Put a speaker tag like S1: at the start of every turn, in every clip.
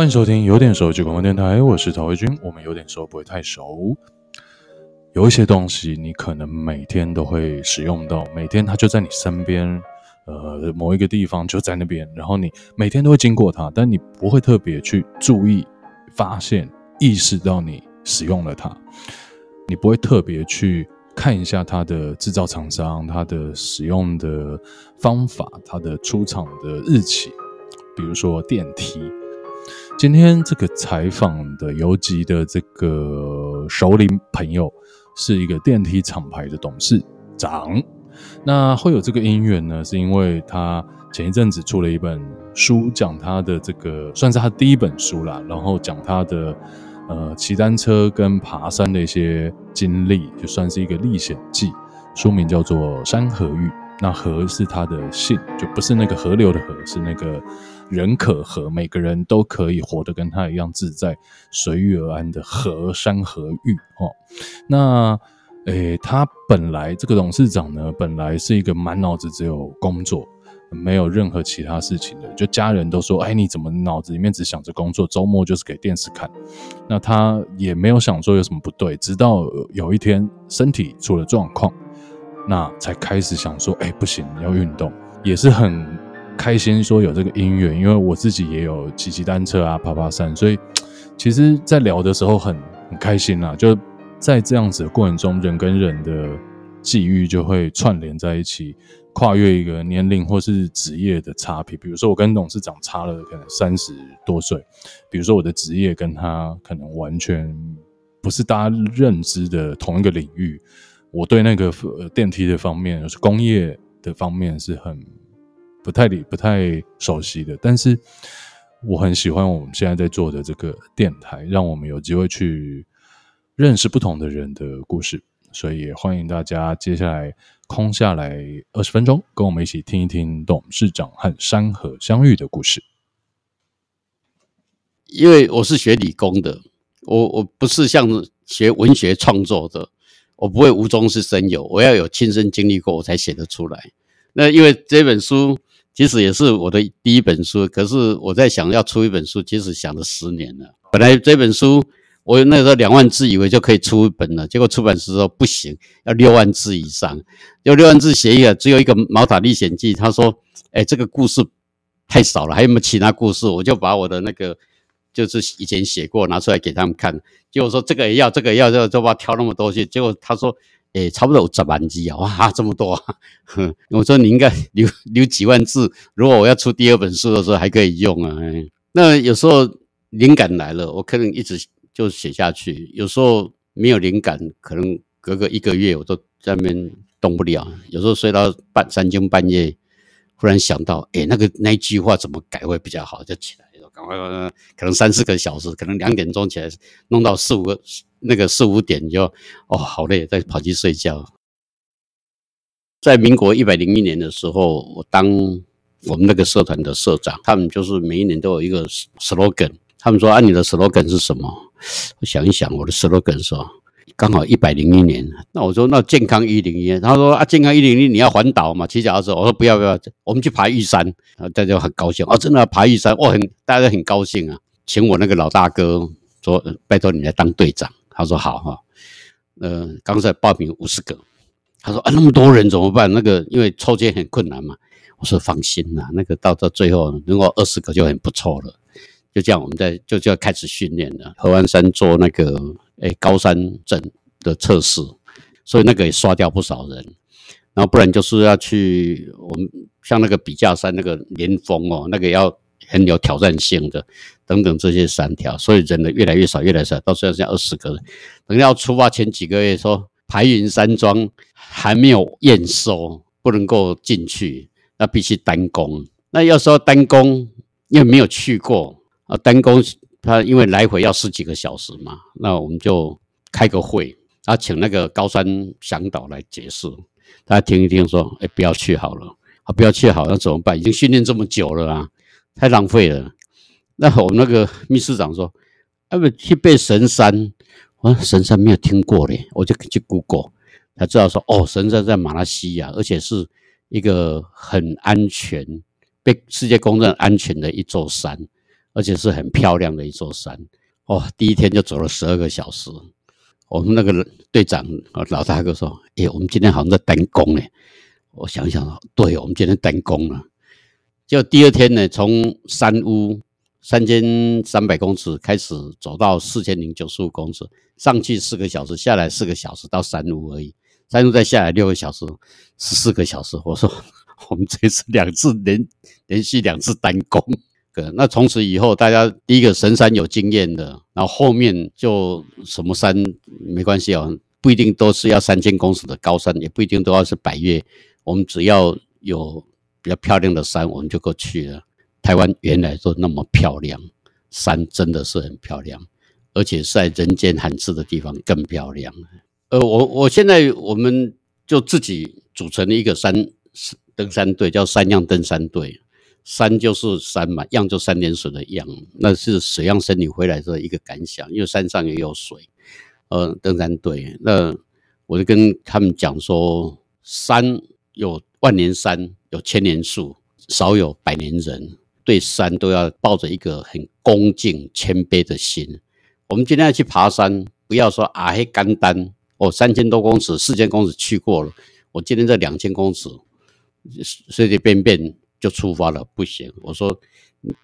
S1: 欢迎收听有点熟就广播电台，我是陶慧君。我们有点熟不会太熟，有一些东西你可能每天都会使用到，每天它就在你身边，呃，某一个地方就在那边，然后你每天都会经过它，但你不会特别去注意、发现、意识到你使用了它，你不会特别去看一下它的制造厂商、它的使用的方法、它的出厂的日期，比如说电梯。今天这个采访的游击的这个熟龄朋友是一个电梯厂牌的董事长。那会有这个因缘呢，是因为他前一阵子出了一本书，讲他的这个算是他第一本书啦，然后讲他的呃骑单车跟爬山的一些经历，就算是一个历险记。书名叫做《山河玉》，那河是他的姓，就不是那个河流的河，是那个。人可和，每个人都可以活得跟他一样自在、随遇而安的和山河玉哦。那，诶，他本来这个董事长呢，本来是一个满脑子只有工作，没有任何其他事情的。就家人都说：“哎，你怎么脑子里面只想着工作？周末就是给电视看。”那他也没有想说有什么不对，直到有一天身体出了状况，那才开始想说：“哎，不行，要运动。”也是很。开心说有这个姻缘，因为我自己也有骑骑单车啊，爬爬山，所以其实，在聊的时候很很开心啦。就在这样子的过程中，人跟人的际遇就会串联在一起，跨越一个年龄或是职业的差别。比如说，我跟董事长差了可能三十多岁，比如说我的职业跟他可能完全不是大家认知的同一个领域。我对那个电梯的方面，就是工业的方面是很。不太理、不太熟悉的，但是我很喜欢我们现在在做的这个电台，让我们有机会去认识不同的人的故事，所以也欢迎大家接下来空下来二十分钟，跟我们一起听一听董事长和山河相遇的故事。
S2: 因为我是学理工的，我我不是像学文学创作的，我不会无中生有，我要有亲身经历过，我才写得出来。那因为这本书。其实也是我的第一本书，可是我在想要出一本书，其实想了十年了。本来这本书我那时候两万字以为就可以出一本了，结果出版社说不行，要六万字以上，要六万字写一个，只有一个《毛塔历险记》。他说：“哎，这个故事太少了，还有没有其他故事？”我就把我的那个就是以前写过拿出来给他们看，结果说这个也要，这个也要，就就把挑那么多去。结果他说。诶、差不多有十万字啊！哇，这么多啊！哼，我说你应该留留几万字，如果我要出第二本书的时候还可以用啊。那有时候灵感来了，我可能一直就写下去；有时候没有灵感，可能隔个一个月我都在那边动不了。有时候睡到半三更半夜，忽然想到，诶、那个那句话怎么改会比较好，就起来，赶快可能三四个小时，可能两点钟起来，弄到四五个。那个四五点就哦，好累，再跑去睡觉。在民国一百零一年的时候，我当我们那个社团的社长，他们就是每一年都有一个 slogan。他们说：“啊，你的 slogan 是什么？”我想一想，我的 slogan 说刚好一百零一年。那我说：“那健康一零一。”他说：“啊，健康一零一，你要环岛嘛，骑脚踏车。”我说：“不要不要，我们去爬玉山。”然后大家很高兴哦，真的爬玉山，哇，很大家很高兴啊，请我那个老大哥说：“拜托你来当队长。”他说好哈，呃，刚才报名五十个，他说啊，那么多人怎么办？那个因为抽签很困难嘛。我说放心呐，那个到到最后如果二十个就很不错了。就这样，我们在就就要开始训练了。合欢山做那个诶、高山症的测试，所以那个也刷掉不少人。然后不然就是要去我们像那个笔架山那个连峰哦，那个要。很有挑战性的，等等这些山条，所以人呢越来越少，越来越少，到现在剩二十个人。等要出发前几个月说，排云山庄还没有验收，不能够进去，那必须单攻。那要说单攻，因为没有去过啊，单攻他因为来回要十几个小时嘛，那我们就开个会，他请那个高山向导来解释，大家听一听说，哎，不要去好了，啊，不要去好，那怎么办？已经训练这么久了啊。太浪费了。那我们那个秘书长说：“要不去背神山？”我说：“神山没有听过嘞。”我就去 Google，才知道说：“哦，神山在马来西亚，而且是一个很安全、被世界公认安全的一座山。而且是很漂亮的一座山。哦，第一天就走了十二个小时。我们那个队长老大哥说：“哎，我们今天好像在单工呢。”我想想，对，我们今天单工了。就第二天呢，从山屋三千三百公尺开始走到四千零九十五公尺，上去四个小时，下来四个小时，到山屋而已。山屋再下来六个小时，十四个小时。我说，我们这次两次连连续两次单攻。那从此以后，大家第一个神山有经验的，然后后面就什么山没关系哦，不一定都是要三千公尺的高山，也不一定都要是百岳，我们只要有比较漂亮的山，我们就过去了。台湾原来都那么漂亮，山真的是很漂亮，而且在人间罕至的地方更漂亮。呃，我我现在我们就自己组成了一个山登山队，叫三样登山队。山就是山嘛，样就三点水的样，那是水漾森林回来的一个感想，因为山上也有水。呃，登山队，那我就跟他们讲说，山有万年山，有千年树，少有百年人。对山都要抱着一个很恭敬、谦卑的心。我们今天要去爬山，不要说啊嘿简单，我三千多公尺、四千公尺去过了，我今天这两千公尺随随便便。就出发了，不行。我说，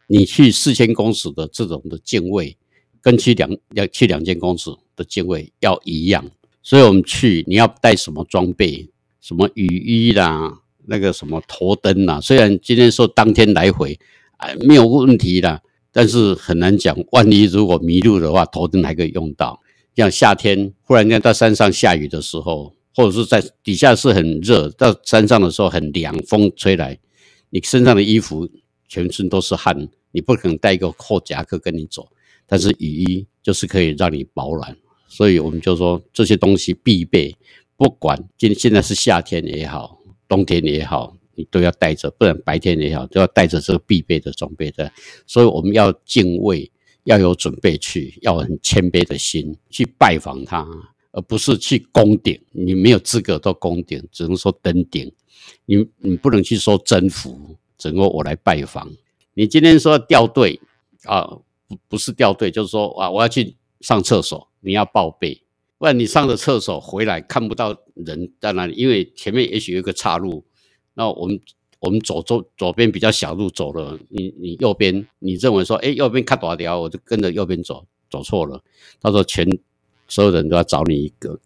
S2: 你去四千公尺的这种的敬畏，跟去两要去两千公尺的敬畏要一样。所以我们去，你要带什么装备？什么雨衣啦，那个什么头灯啦。虽然今天说当天来回，哎，没有问题啦，但是很难讲。万一如果迷路的话，头灯还可以用到。像夏天忽然间到山上下雨的时候，或者是在底下是很热，到山上的时候很凉，风吹来。你身上的衣服全身都是汗，你不可能带一个厚夹克跟你走，但是雨衣就是可以让你保暖，所以我们就说这些东西必备，不管今现在是夏天也好，冬天也好，你都要带着，不然白天也好，都要带着这个必备的装备的。所以我们要敬畏，要有准备去，要很谦卑的心去拜访他，而不是去攻顶，你没有资格到攻顶，只能说登顶。你你不能去说征服，整个我来拜访。你今天说掉队啊，不不是掉队，就是说啊，我要去上厕所，你要报备，不然你上了厕所回来看不到人在哪里，因为前面也许有个岔路，那我们我们走左左边比较小路走了，你你右边你认为说，哎，右边看多少条，我就跟着右边走，走错了，到时候全所有人都要找你一个，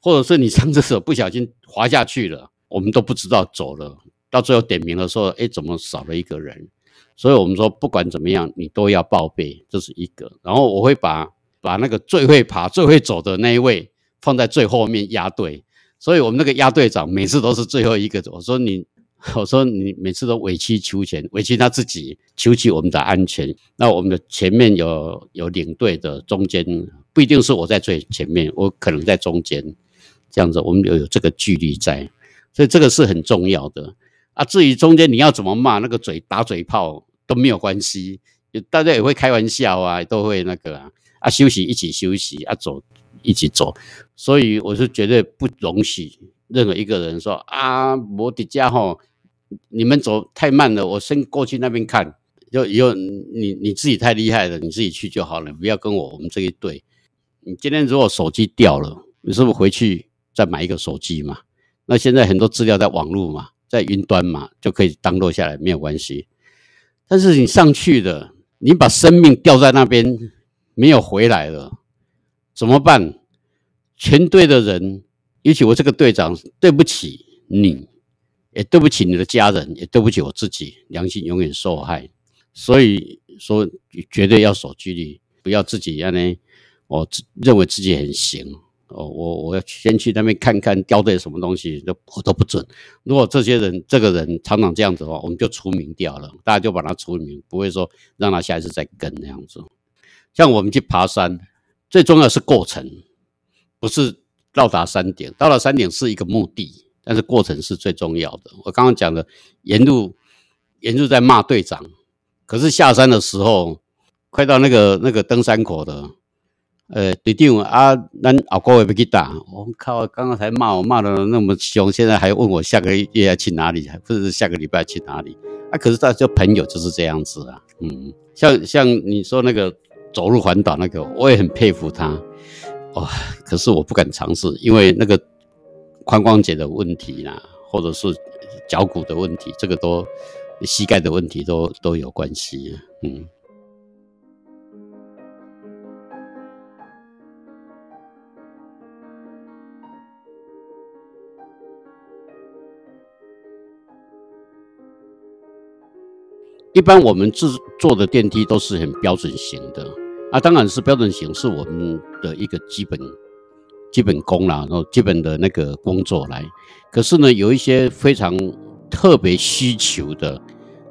S2: 或者是你上厕所不小心滑下去了。我们都不知道走了，到最后点名的时候，哎，怎么少了一个人？所以我们说，不管怎么样，你都要报备，这是一个。然后我会把把那个最会爬、最会走的那一位放在最后面压队。所以我们那个压队长每次都是最后一个。我说你，我说你每次都委曲求全，委屈他自己，求取我们的安全。那我们的前面有有领队的，中间不一定是我在最前面，我可能在中间，这样子我们有有这个距离在。所以这个是很重要的啊。至于中间你要怎么骂，那个嘴打嘴炮都没有关系，大家也会开玩笑啊，都会那个啊，啊休息一起休息啊，走一起走。所以我是绝对不容许任何一个人说啊，我的家伙，你们走太慢了，我先过去那边看。就以后你你自己太厉害了，你自己去就好了，不要跟我我们这一队。你今天如果手机掉了，你是不是回去再买一个手机嘛？那现在很多资料在网络嘛，在云端嘛，就可以当落下来，没有关系。但是你上去的，你把生命掉在那边，没有回来了，怎么办？全队的人，尤其我这个队长，对不起你，也对不起你的家人，也对不起我自己，良心永远受害。所以说，绝对要守纪律，不要自己让呢，我认为自己很行。哦，我我要先去那边看看掉队什么东西，都我都不准。如果这些人这个人常常这样子的话，我们就除名掉了，大家就把他除名，不会说让他下一次再跟那样子。像我们去爬山，最重要是过程，不是到达山顶。到了山顶是一个目的，但是过程是最重要的。我刚刚讲的，沿路沿路在骂队长，可是下山的时候，快到那个那个登山口的。呃，队长啊，咱后个月要去打，我靠，刚刚才骂我骂的那么凶，现在还问我下个月要去哪里，或者是下个礼拜去哪里？啊，可是他就朋友就是这样子啊，嗯，像像你说那个走路环岛那个，我也很佩服他，哇，可是我不敢尝试，因为那个髋关节的问题啦，或者是脚骨的问题，这个都膝盖的问题都都有关系，嗯。一般我们制作的电梯都是很标准型的啊，当然是标准型是我们的一个基本基本功啦，然后基本的那个工作来。可是呢，有一些非常特别需求的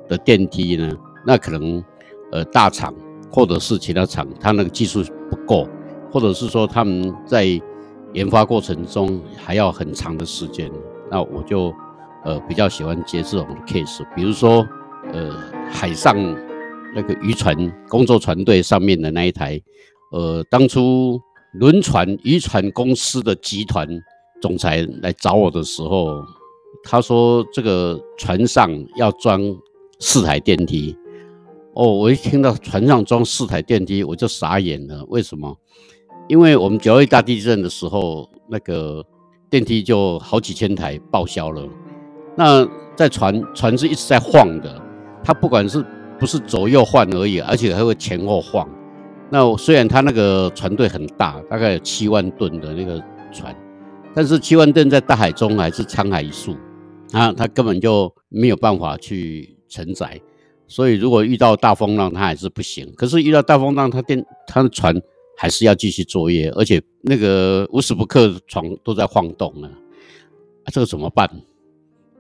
S2: 的电梯呢，那可能呃大厂或者是其他厂，它那个技术不够，或者是说他们在研发过程中还要很长的时间，那我就呃比较喜欢接这种 case，比如说。呃，海上那个渔船工作船队上面的那一台，呃，当初轮船渔船公司的集团总裁来找我的时候，他说这个船上要装四台电梯。哦，我一听到船上装四台电梯，我就傻眼了。为什么？因为我们九二大地震的时候，那个电梯就好几千台报销了。那在船船是一直在晃的。它不管是不是左右晃而已，而且还会前后晃。那虽然他那个船队很大，大概有七万吨的那个船，但是七万吨在大海中还是沧海一粟啊，他根本就没有办法去承载。所以如果遇到大风浪，他还是不行。可是遇到大风浪，他电他的船还是要继续作业，而且那个无时不刻船都在晃动呢。啊，这个怎么办？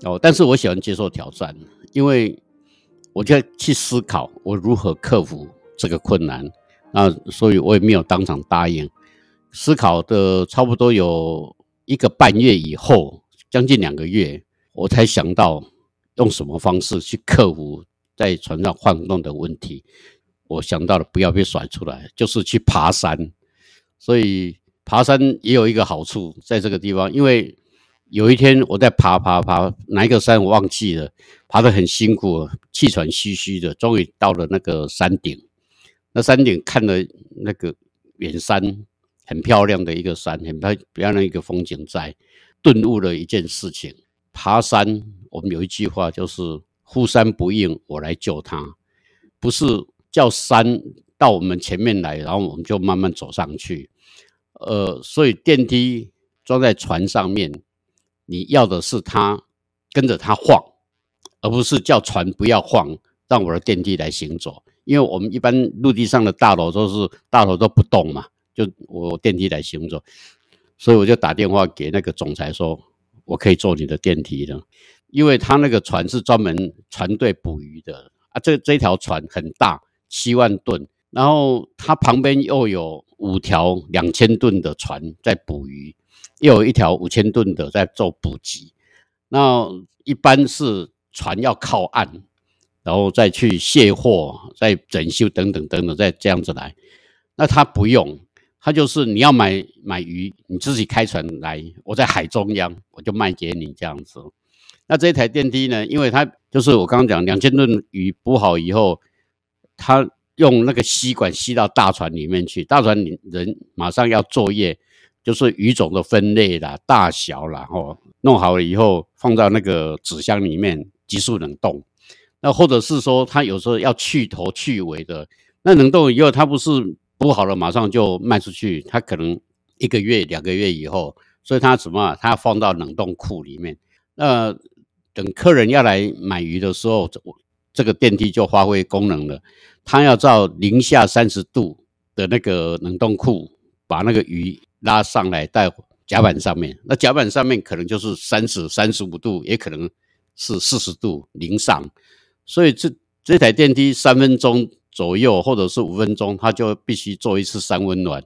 S2: 哦，但是我喜欢接受挑战，因为。我就要去思考我如何克服这个困难，那，所以我也没有当场答应。思考的差不多有一个半月以后，将近两个月，我才想到用什么方式去克服在船上晃动的问题。我想到了不要被甩出来，就是去爬山。所以爬山也有一个好处，在这个地方，因为。有一天我在爬爬爬哪一个山我忘记了，爬得很辛苦，气喘吁吁的，终于到了那个山顶。那山顶看了那个远山，很漂亮的一个山，很漂漂亮一个风景在，顿悟了一件事情：爬山，我们有一句话就是“呼山不应，我来救他”，不是叫山到我们前面来，然后我们就慢慢走上去。呃，所以电梯装在船上面。你要的是它跟着它晃，而不是叫船不要晃，让我的电梯来行走。因为我们一般陆地上的大楼都是大楼都不动嘛，就我电梯来行走。所以我就打电话给那个总裁说，我可以坐你的电梯的，因为他那个船是专门船队捕鱼的啊。这这条船很大，七万吨，然后它旁边又有五条两千吨的船在捕鱼。又有一条五千吨的在做补给，那一般是船要靠岸，然后再去卸货、再整修等等等等，再这样子来。那他不用，他就是你要买买鱼，你自己开船来，我在海中央，我就卖给你这样子。那这台电梯呢，因为它就是我刚刚讲两千吨鱼补好以后，他用那个吸管吸到大船里面去，大船里人马上要作业。就是鱼种的分类啦、大小啦，吼，弄好了以后放到那个纸箱里面急速冷冻。那或者是说，它有时候要去头去尾的，那冷冻以后它不是补好了马上就卖出去，它可能一个月、两个月以后，所以它怎么？它放到冷冻库里面。那等客人要来买鱼的时候，这个电梯就发挥功能了。它要照零下三十度的那个冷冻库把那个鱼。拉上来在甲板上面，那甲板上面可能就是三十、三十五度，也可能是四十度零上，所以这这台电梯三分钟左右或者是五分钟，它就必须做一次三温暖，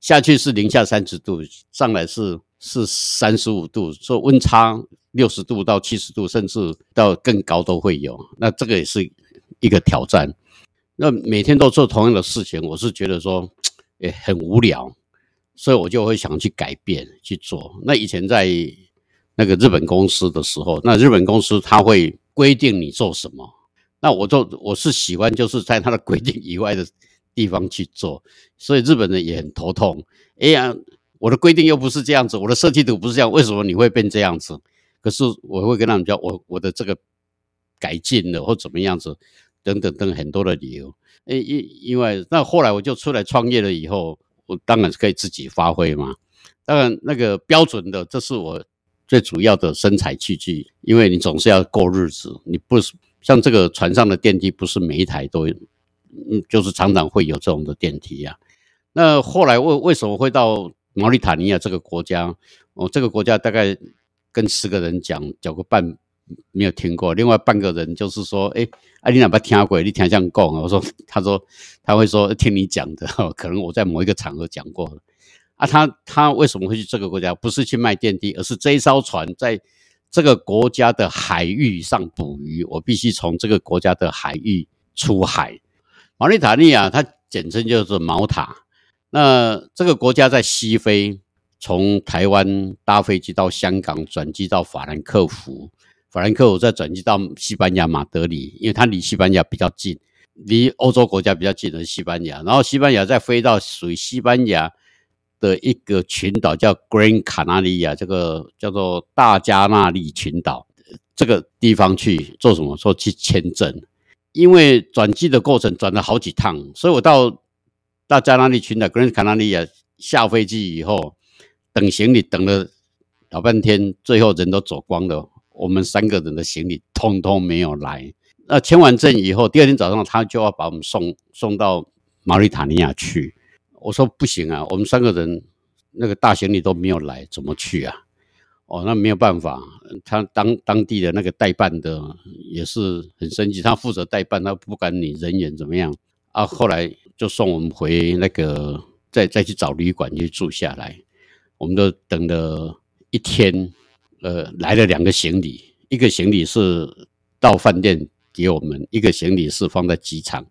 S2: 下去是零下三十度，上来是是三十五度，所以温差六十度到七十度，甚至到更高都会有。那这个也是一个挑战。那每天都做同样的事情，我是觉得说。也很无聊，所以我就会想去改变去做。那以前在那个日本公司的时候，那日本公司他会规定你做什么，那我做我是喜欢就是在他的规定以外的地方去做，所以日本人也很头痛。哎呀，我的规定又不是这样子，我的设计图不是这样，为什么你会变这样子？可是我会跟他们讲，我我的这个改进了或怎么样子。等等等很多的理由，因，因因为那后来我就出来创业了以后，我当然是可以自己发挥嘛。当然那个标准的，这是我最主要的生财器具，因为你总是要过日子，你不是像这个船上的电梯，不是每一台都有，嗯，就是常常会有这种的电梯呀、啊。那后来为为什么会到毛里塔尼亚这个国家？我这个国家大概跟十个人讲，讲个半。没有听过，另外半个人就是说，哎，啊，你哪怕听过，你听这样讲，我说，他说他会说听你讲的，可能我在某一个场合讲过了啊，他他为什么会去这个国家？不是去卖电梯，而是这一艘船在这个国家的海域上捕鱼，我必须从这个国家的海域出海。毛里塔尼亚，它简称就是毛塔。那这个国家在西非，从台湾搭飞机到香港，转机到法兰克福。法兰克福再转机到西班牙马德里，因为它离西班牙比较近，离欧洲国家比较近的是西班牙。然后西班牙再飞到属于西班牙的一个群岛，叫 Gran Canaria，这个叫做大加那利群岛，这个地方去做什么？说去签证，因为转机的过程转了好几趟，所以我到大加那利群岛 Gran Canaria 下飞机以后，等行李等了老半天，最后人都走光了。我们三个人的行李通通没有来。那签完证以后，第二天早上他就要把我们送送到毛里塔尼亚去。我说不行啊，我们三个人那个大行李都没有来，怎么去啊？哦，那没有办法。他当当地的那个代办的也是很生气，他负责代办，他不管你人员怎么样啊。后来就送我们回那个，再再去找旅馆去住下来。我们都等了一天。呃，来了两个行李，一个行李是到饭店给我们，一个行李是放在机场。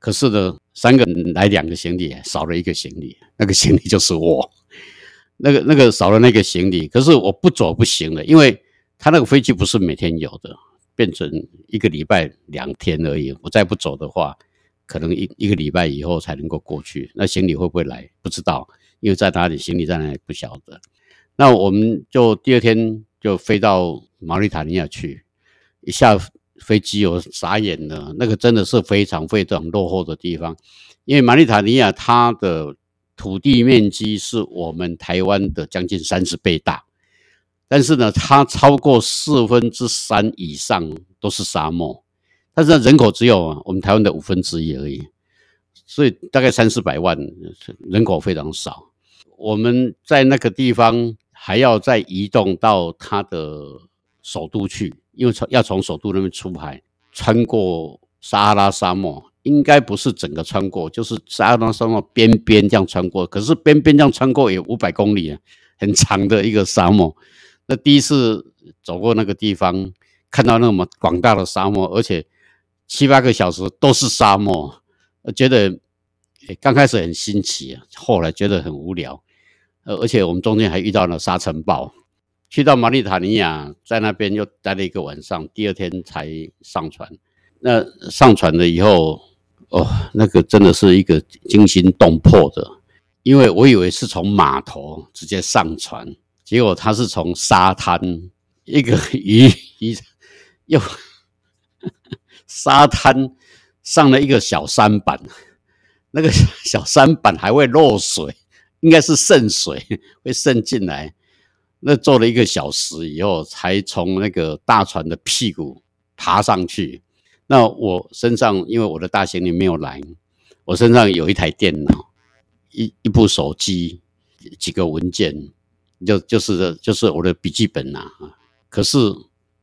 S2: 可是呢，三个人来两个行李，少了一个行李，那个行李就是我。那个那个少了那个行李，可是我不走不行了，因为他那个飞机不是每天有的，变成一个礼拜两天而已。我再不走的话，可能一一个礼拜以后才能够过去。那行李会不会来？不知道，因为在哪里，行李在哪里不晓得。那我们就第二天就飞到毛里塔尼亚去，一下飞机我傻眼了，那个真的是非常非常落后的地方，因为马里塔尼亚它的土地面积是我们台湾的将近三十倍大，但是呢，它超过四分之三以上都是沙漠，但是人口只有我们台湾的五分之一而已，所以大概三四百万人口非常少，我们在那个地方。还要再移动到他的首都去，因为从要从首都那边出海，穿过撒哈拉沙漠，应该不是整个穿过，就是撒哈拉沙漠边边这样穿过。可是边边这样穿过也五百公里啊，很长的一个沙漠。那第一次走过那个地方，看到那么广大的沙漠，而且七八个小时都是沙漠，觉得刚开始很新奇啊，后来觉得很无聊。呃，而且我们中间还遇到了沙尘暴，去到马里塔尼亚，在那边又待了一个晚上，第二天才上船。那上船了以后，哦，那个真的是一个惊心动魄的，因为我以为是从码头直接上船，结果他是从沙滩一个鱼鱼又沙滩上了一个小舢板，那个小舢板还会漏水。应该是渗水会渗进来，那坐了一个小时以后，才从那个大船的屁股爬上去。那我身上因为我的大行李没有来，我身上有一台电脑，一一部手机，几个文件，就就是就是我的笔记本呐。可是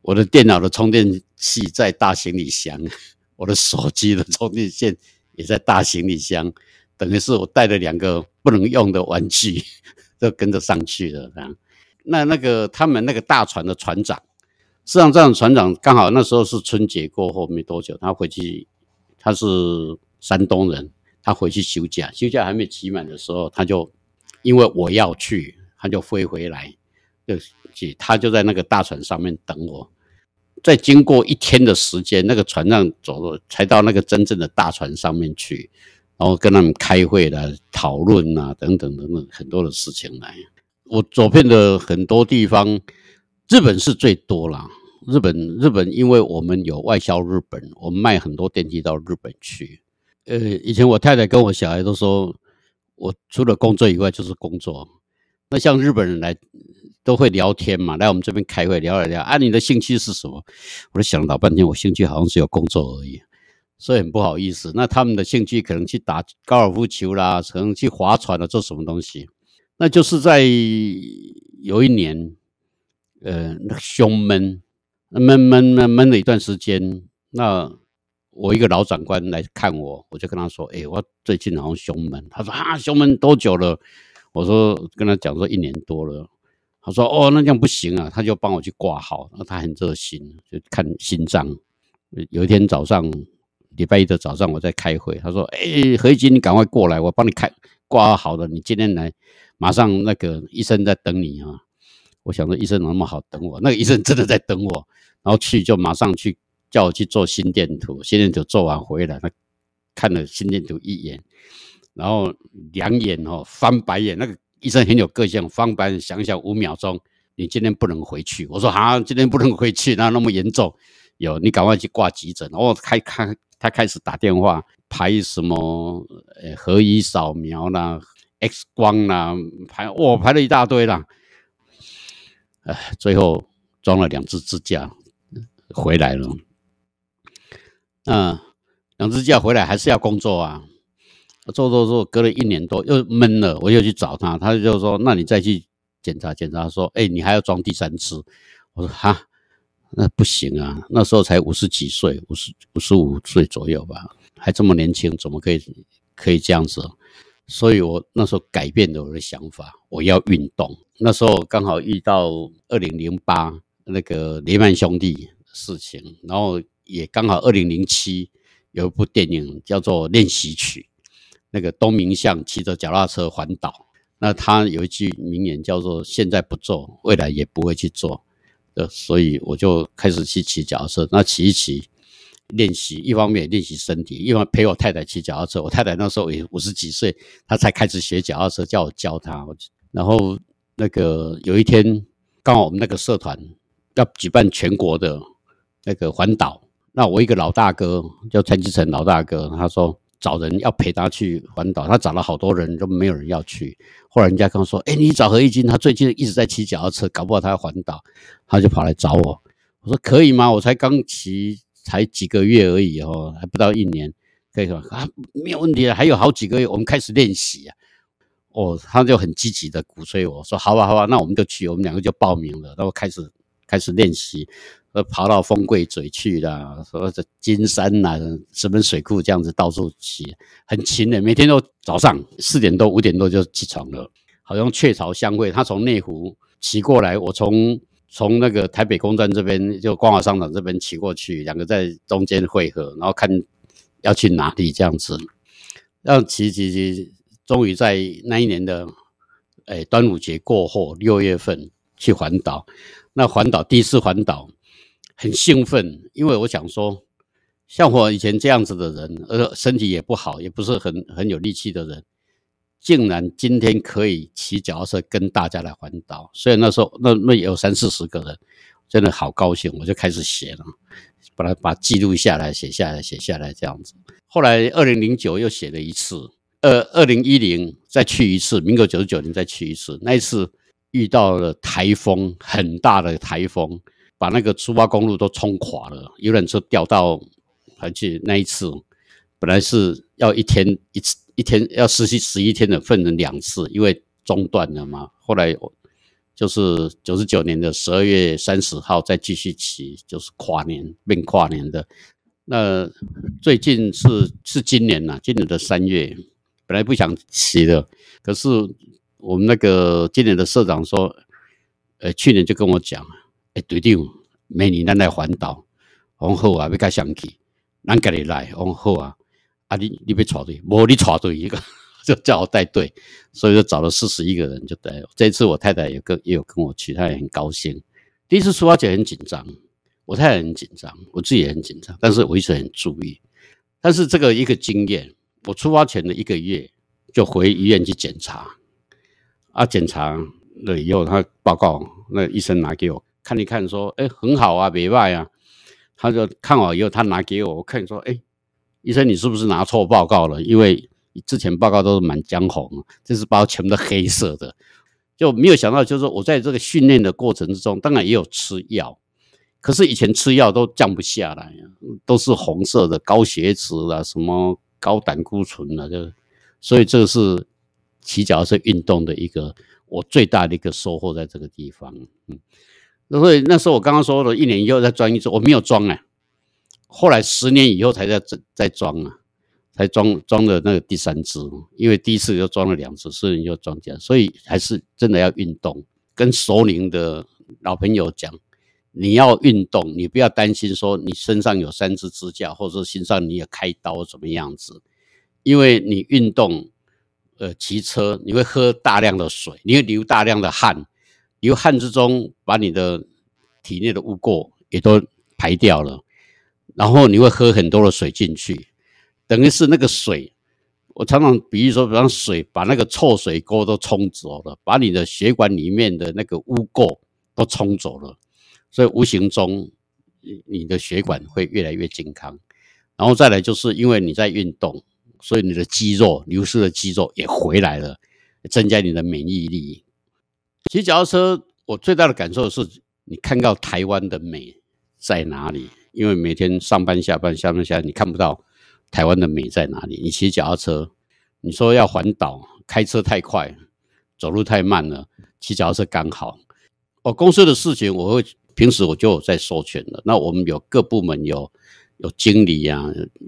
S2: 我的电脑的充电器在大行李箱，我的手机的充电线也在大行李箱。等于是我带了两个不能用的玩具，都跟着上去了。那那个他们那个大船的船长，实际上这样船长刚好那时候是春节过后没多久，他回去，他是山东人，他回去休假，休假还没期满的时候，他就因为我要去，他就飞回来，就他就在那个大船上面等我。再经过一天的时间，那个船上走了，才到那个真正的大船上面去，然后跟他们开会啦、讨论啊等等等等很多的事情来。我走遍了很多地方，日本是最多啦。日本日本，因为我们有外销日本，我们卖很多电器到日本去。呃，以前我太太跟我小孩都说，我除了工作以外就是工作。那像日本人来都会聊天嘛，来我们这边开会聊一聊啊，你的兴趣是什么？我就想了老半天，我兴趣好像只有工作而已，所以很不好意思。那他们的兴趣可能去打高尔夫球啦，可能去划船了，做什么东西？那就是在有一年，呃，那个胸闷，闷闷闷闷了一段时间，那。我一个老长官来看我，我就跟他说：“哎、我最近好像胸闷。”他说：“啊，胸闷多久了？”我说：“跟他讲说一年多了。”他说：“哦，那这样不行啊！”他就帮我去挂号，那他很热心，就看心脏。有一天早上，礼拜一的早上，我在开会，他说：“哎、何一金，你赶快过来，我帮你看挂好了，你今天来，马上那个医生在等你啊！”我想说医生怎么那么好等我？那个医生真的在等我，然后去就马上去。叫我去做心电图，心电图做完回来，他看了心电图一眼，然后两眼哦翻白眼。那个医生很有个性，翻白眼想想五秒钟，你今天不能回去。我说好，今天不能回去，那那么严重？有你赶快去挂急诊。然后开开他开始打电话排什么呃核医扫描啦、X 光啦，排哇排了一大堆啦。哎，最后装了两只支架回来了。嗯，两支架回来还是要工作啊，做做做，隔了一年多又闷了，我又去找他，他就说：“那你再去检查检查。”说：“哎，你还要装第三次。”我说：“哈，那不行啊，那时候才五十几岁，五十五十五岁左右吧，还这么年轻，怎么可以可以这样子？”所以我那时候改变了我的想法，我要运动。那时候刚好遇到二零零八那个雷曼兄弟事情，然后。也刚好，二零零七有一部电影叫做《练习曲》，那个东明相骑着脚踏车环岛，那他有一句名言叫做“现在不做，未来也不会去做”，呃，所以我就开始去骑脚踏车。那骑一骑，练习一方面练习身体，一方面陪我太太骑脚踏车。我太太那时候也五十几岁，她才开始学脚踏车，叫我教她。然后那个有一天，刚好我们那个社团要举办全国的那个环岛。那我一个老大哥叫陈吉成老大哥，他说找人要陪他去环岛，他找了好多人都没有人要去。后来人家跟我说：“哎，你找何一金，他最近一直在骑脚踏车，搞不好他要环岛。”他就跑来找我。我说：“可以吗？我才刚骑才几个月而已哦，还不到一年，可以说啊，没有问题了，还有好几个月，我们开始练习啊。”哦，他就很积极的鼓吹我说：“好吧，好吧，那我们就去。”我们两个就报名了，然后开始开始练习。呃，跑到风柜嘴去啦，说这金山呐，石门水库这样子到处骑，很勤的，每天都早上四点多五点多就起床了，好像雀巢相会。他从内湖骑过来，我从从那个台北公站这边，就光华商场这边骑过去，两个在中间汇合，然后看要去哪里这样子，让骑骑骑，终于在那一年的哎端午节过后六月份去环岛。那环岛第一次环岛。很兴奋，因为我想说，像我以前这样子的人，呃，身体也不好，也不是很很有力气的人，竟然今天可以骑脚踏车跟大家来环岛。所以那时候那那有三四十个人，真的好高兴，我就开始写了，把它把记录下来，写下来，写下来这样子。后来二零零九又写了一次，呃，二零一零再去一次，民国九十九年再去一次，那一次遇到了台风，很大的台风。把那个苏花公路都冲垮了，游览车掉到，而且那一次本来是要一天一次，一天要实习十一天的，分成两次，因为中断了嘛。后来就是九十九年的十二月三十号再继续骑，就是跨年变跨年的。那最近是是今年呐，今年的三月，本来不想骑的，可是我们那个今年的社长说，呃，去年就跟我讲。哎，队长，明年咱来环岛，往后啊，要甲上去，咱家己来，往后啊，啊你，你别插队，无你插队一个，就叫我带队，所以就找了四十一个人就带。这次我太太也跟也有跟我去，她也很高兴。第一次出发前很紧张，我太太很紧张，我自己也很紧张，但是我一直很注意。但是这个一个经验，我出发前的一个月就回医院去检查，啊，检查了以后，他报告那医生拿给我看一看，说，哎，很好啊，没坏啊。他就看好以后，他拿给我，我看说，哎，医生，你是不是拿错报告了？因为之前报告都是满江红，这次包全部都黑色的，就没有想到，就是我在这个训练的过程之中，当然也有吃药，可是以前吃药都降不下来，都是红色的，高血脂啦，什么高胆固醇啦，就所以这个是骑脚踏车运动的一个我最大的一个收获，在这个地方，嗯。所以那时候我刚刚说了，一年以后再装一支，我没有装哎。后来十年以后才在在装啊，才装装的那个第三支，因为第一次就装了两支，所以就装起来。所以还是真的要运动。跟熟龄的老朋友讲，你要运动，你不要担心说你身上有三支支架，或者说身上你也开刀怎么样子，因为你运动，呃，骑车你会喝大量的水，你会流大量的汗。流汗之中，把你的体内的污垢也都排掉了，然后你会喝很多的水进去，等于是那个水，我常常比喻说，比方水把那个臭水沟都冲走了，把你的血管里面的那个污垢都冲走了，所以无形中你的血管会越来越健康。然后再来就是因为你在运动，所以你的肌肉流失的肌肉也回来了，增加你的免疫力。骑脚踏车，我最大的感受是，你看到台湾的美在哪里？因为每天上班下班，下班下，你看不到台湾的美在哪里。你骑脚踏车，你说要环岛，开车太快，走路太慢了，骑脚踏车刚好。我公司的事情，我会平时我就有在授权了。那我们有各部门有有经理啊，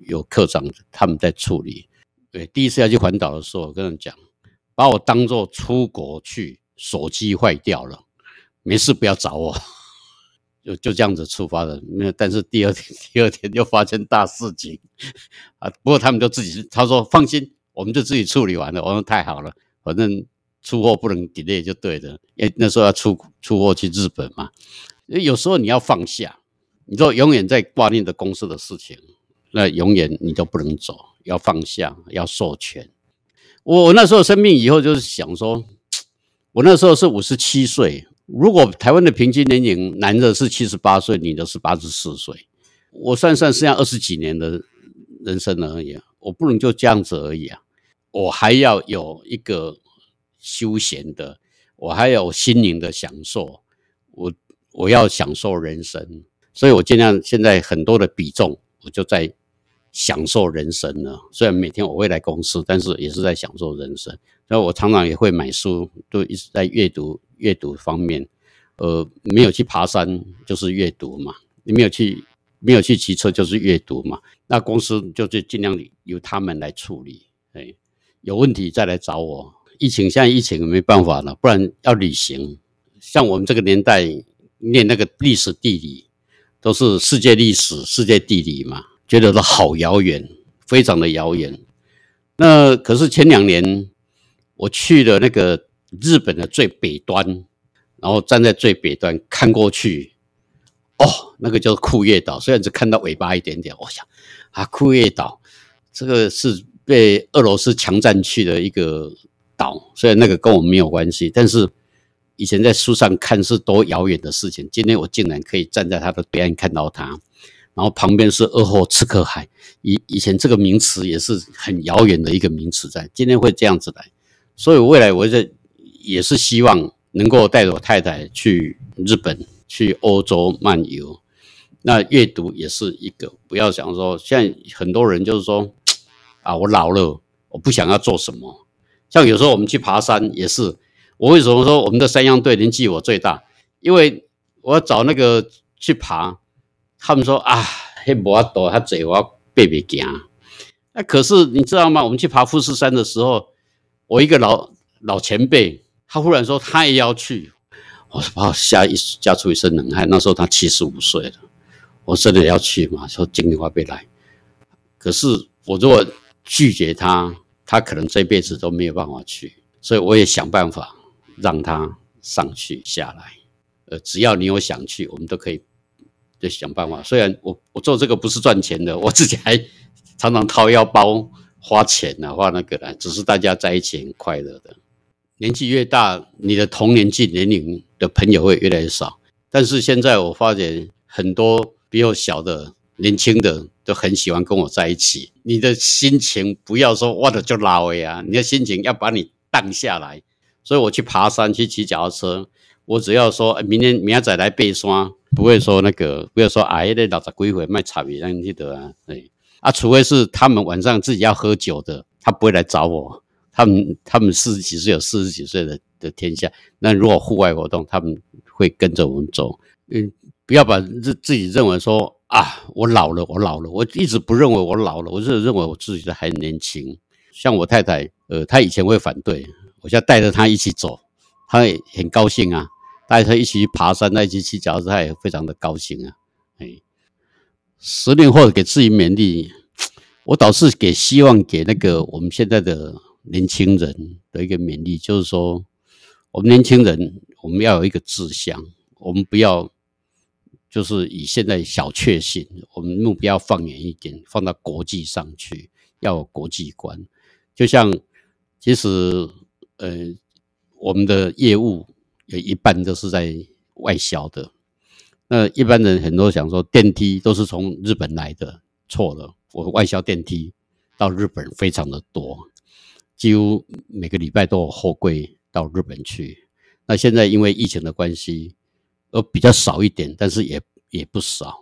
S2: 有科长，他们在处理。对，第一次要去环岛的时候，我跟他们讲，把我当做出国去。手机坏掉了，没事，不要找我，就就这样子出发的。那但是第二天，第二天又发生大事情啊！不过他们就自己，他说放心，我们就自己处理完了。我说太好了，反正出货不能 delay 就对的。因为那时候要出出货去日本嘛，有时候你要放下，你说永远在挂念着公司的事情，那永远你都不能走，要放下，要授权。我我那时候生病以后，就是想说。我那时候是五十七岁，如果台湾的平均年龄，男的是七十八岁，女的是八十四岁，我算算剩下二十几年的人生而已，我不能就这样子而已啊，我还要有一个休闲的，我还有心灵的享受，我我要享受人生，所以我尽量现在很多的比重，我就在。享受人生了，虽然每天我会来公司，但是也是在享受人生。所以我常常也会买书，都一直在阅读阅读方面。呃，没有去爬山就是阅读嘛，你没有去没有去骑车就是阅读嘛。那公司就是尽量由他们来处理，哎，有问题再来找我。疫情现在疫情没办法了，不然要旅行。像我们这个年代念那个历史地理，都是世界历史、世界地理嘛。觉得都好遥远，非常的遥远。那可是前两年我去了那个日本的最北端，然后站在最北端看过去，哦，那个叫库页岛，虽然只看到尾巴一点点，我想啊，库页岛这个是被俄罗斯强占去的一个岛，虽然那个跟我们没有关系，但是以前在书上看是多遥远的事情，今天我竟然可以站在它的边看到它。然后旁边是鄂霍次克海，以以前这个名词也是很遥远的一个名词，在今天会这样子来，所以未来我在也是希望能够带着我太太去日本、去欧洲漫游。那阅读也是一个，不要想说，现在很多人就是说，啊，我老了，我不想要做什么。像有时候我们去爬山也是，我为什么说我们的山羊队年纪我最大？因为我要找那个去爬。他们说啊，黑无法度，他嘴我要背背行。那可是你知道吗？我们去爬富士山的时候，我一个老老前辈，他忽然说他也要去，我说把我吓一吓出一身冷汗。那时候他七十五岁了，我真的要去嘛？说今年我要来。可是我如果拒绝他，他可能这辈子都没有办法去。所以我也想办法让他上去下来。呃，只要你有想去，我们都可以就想办法。虽然我我做这个不是赚钱的，我自己还常常掏腰包花钱啊，花那个呢，只是大家在一起很快乐的。年纪越大，你的同年纪年龄的朋友会越来越少。但是现在我发现很多比我小的、年轻的都很喜欢跟我在一起。你的心情不要说哇的就老呀，你的心情要把你荡下来。所以我去爬山、去骑脚踏车，我只要说明天、明天再来背山，不会说那个，不要说哎，那老十几岁卖差别，让你得啊，对啊，除非是他们晚上自己要喝酒的，他不会来找我。他们他们四十几岁有四十几岁的的天下，那如果户外活动，他们会跟着我们走。嗯，不要把自自己认为说啊，我老了，我老了，我一直不认为我老了，我是认为我自己的还年轻。像我太太，呃，她以前会反对，我现在带着他一起走，他也很高兴啊，带着她一起去爬山，一起骑脚踏车，他也非常的高兴啊。哎，十年后给自己勉励，我倒是给希望给那个我们现在的。年轻人的一个勉励，就是说，我们年轻人，我们要有一个志向，我们不要就是以现在小确幸，我们目标放远一点，放到国际上去，要有国际观。就像，其实，呃，我们的业务有一半都是在外销的。那一般人很多想说，电梯都是从日本来的，错了，我外销电梯到日本非常的多。几乎每个礼拜都有货柜到日本去。那现在因为疫情的关系，而比较少一点，但是也也不少。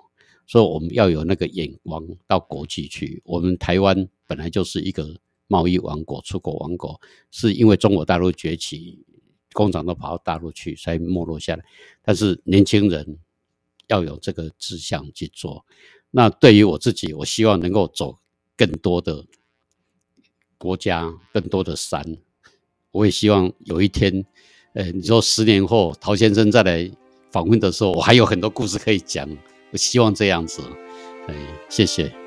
S2: 所以我们要有那个眼光到国际去。我们台湾本来就是一个贸易王国、出口王国，是因为中国大陆崛起，工厂都跑到大陆去，才没落下来。但是年轻人要有这个志向去做。那对于我自己，我希望能够走更多的。国家更多的山，我也希望有一天，呃，你说十年后陶先生再来访问的时候，我还有很多故事可以讲。我希望这样子，哎，谢谢。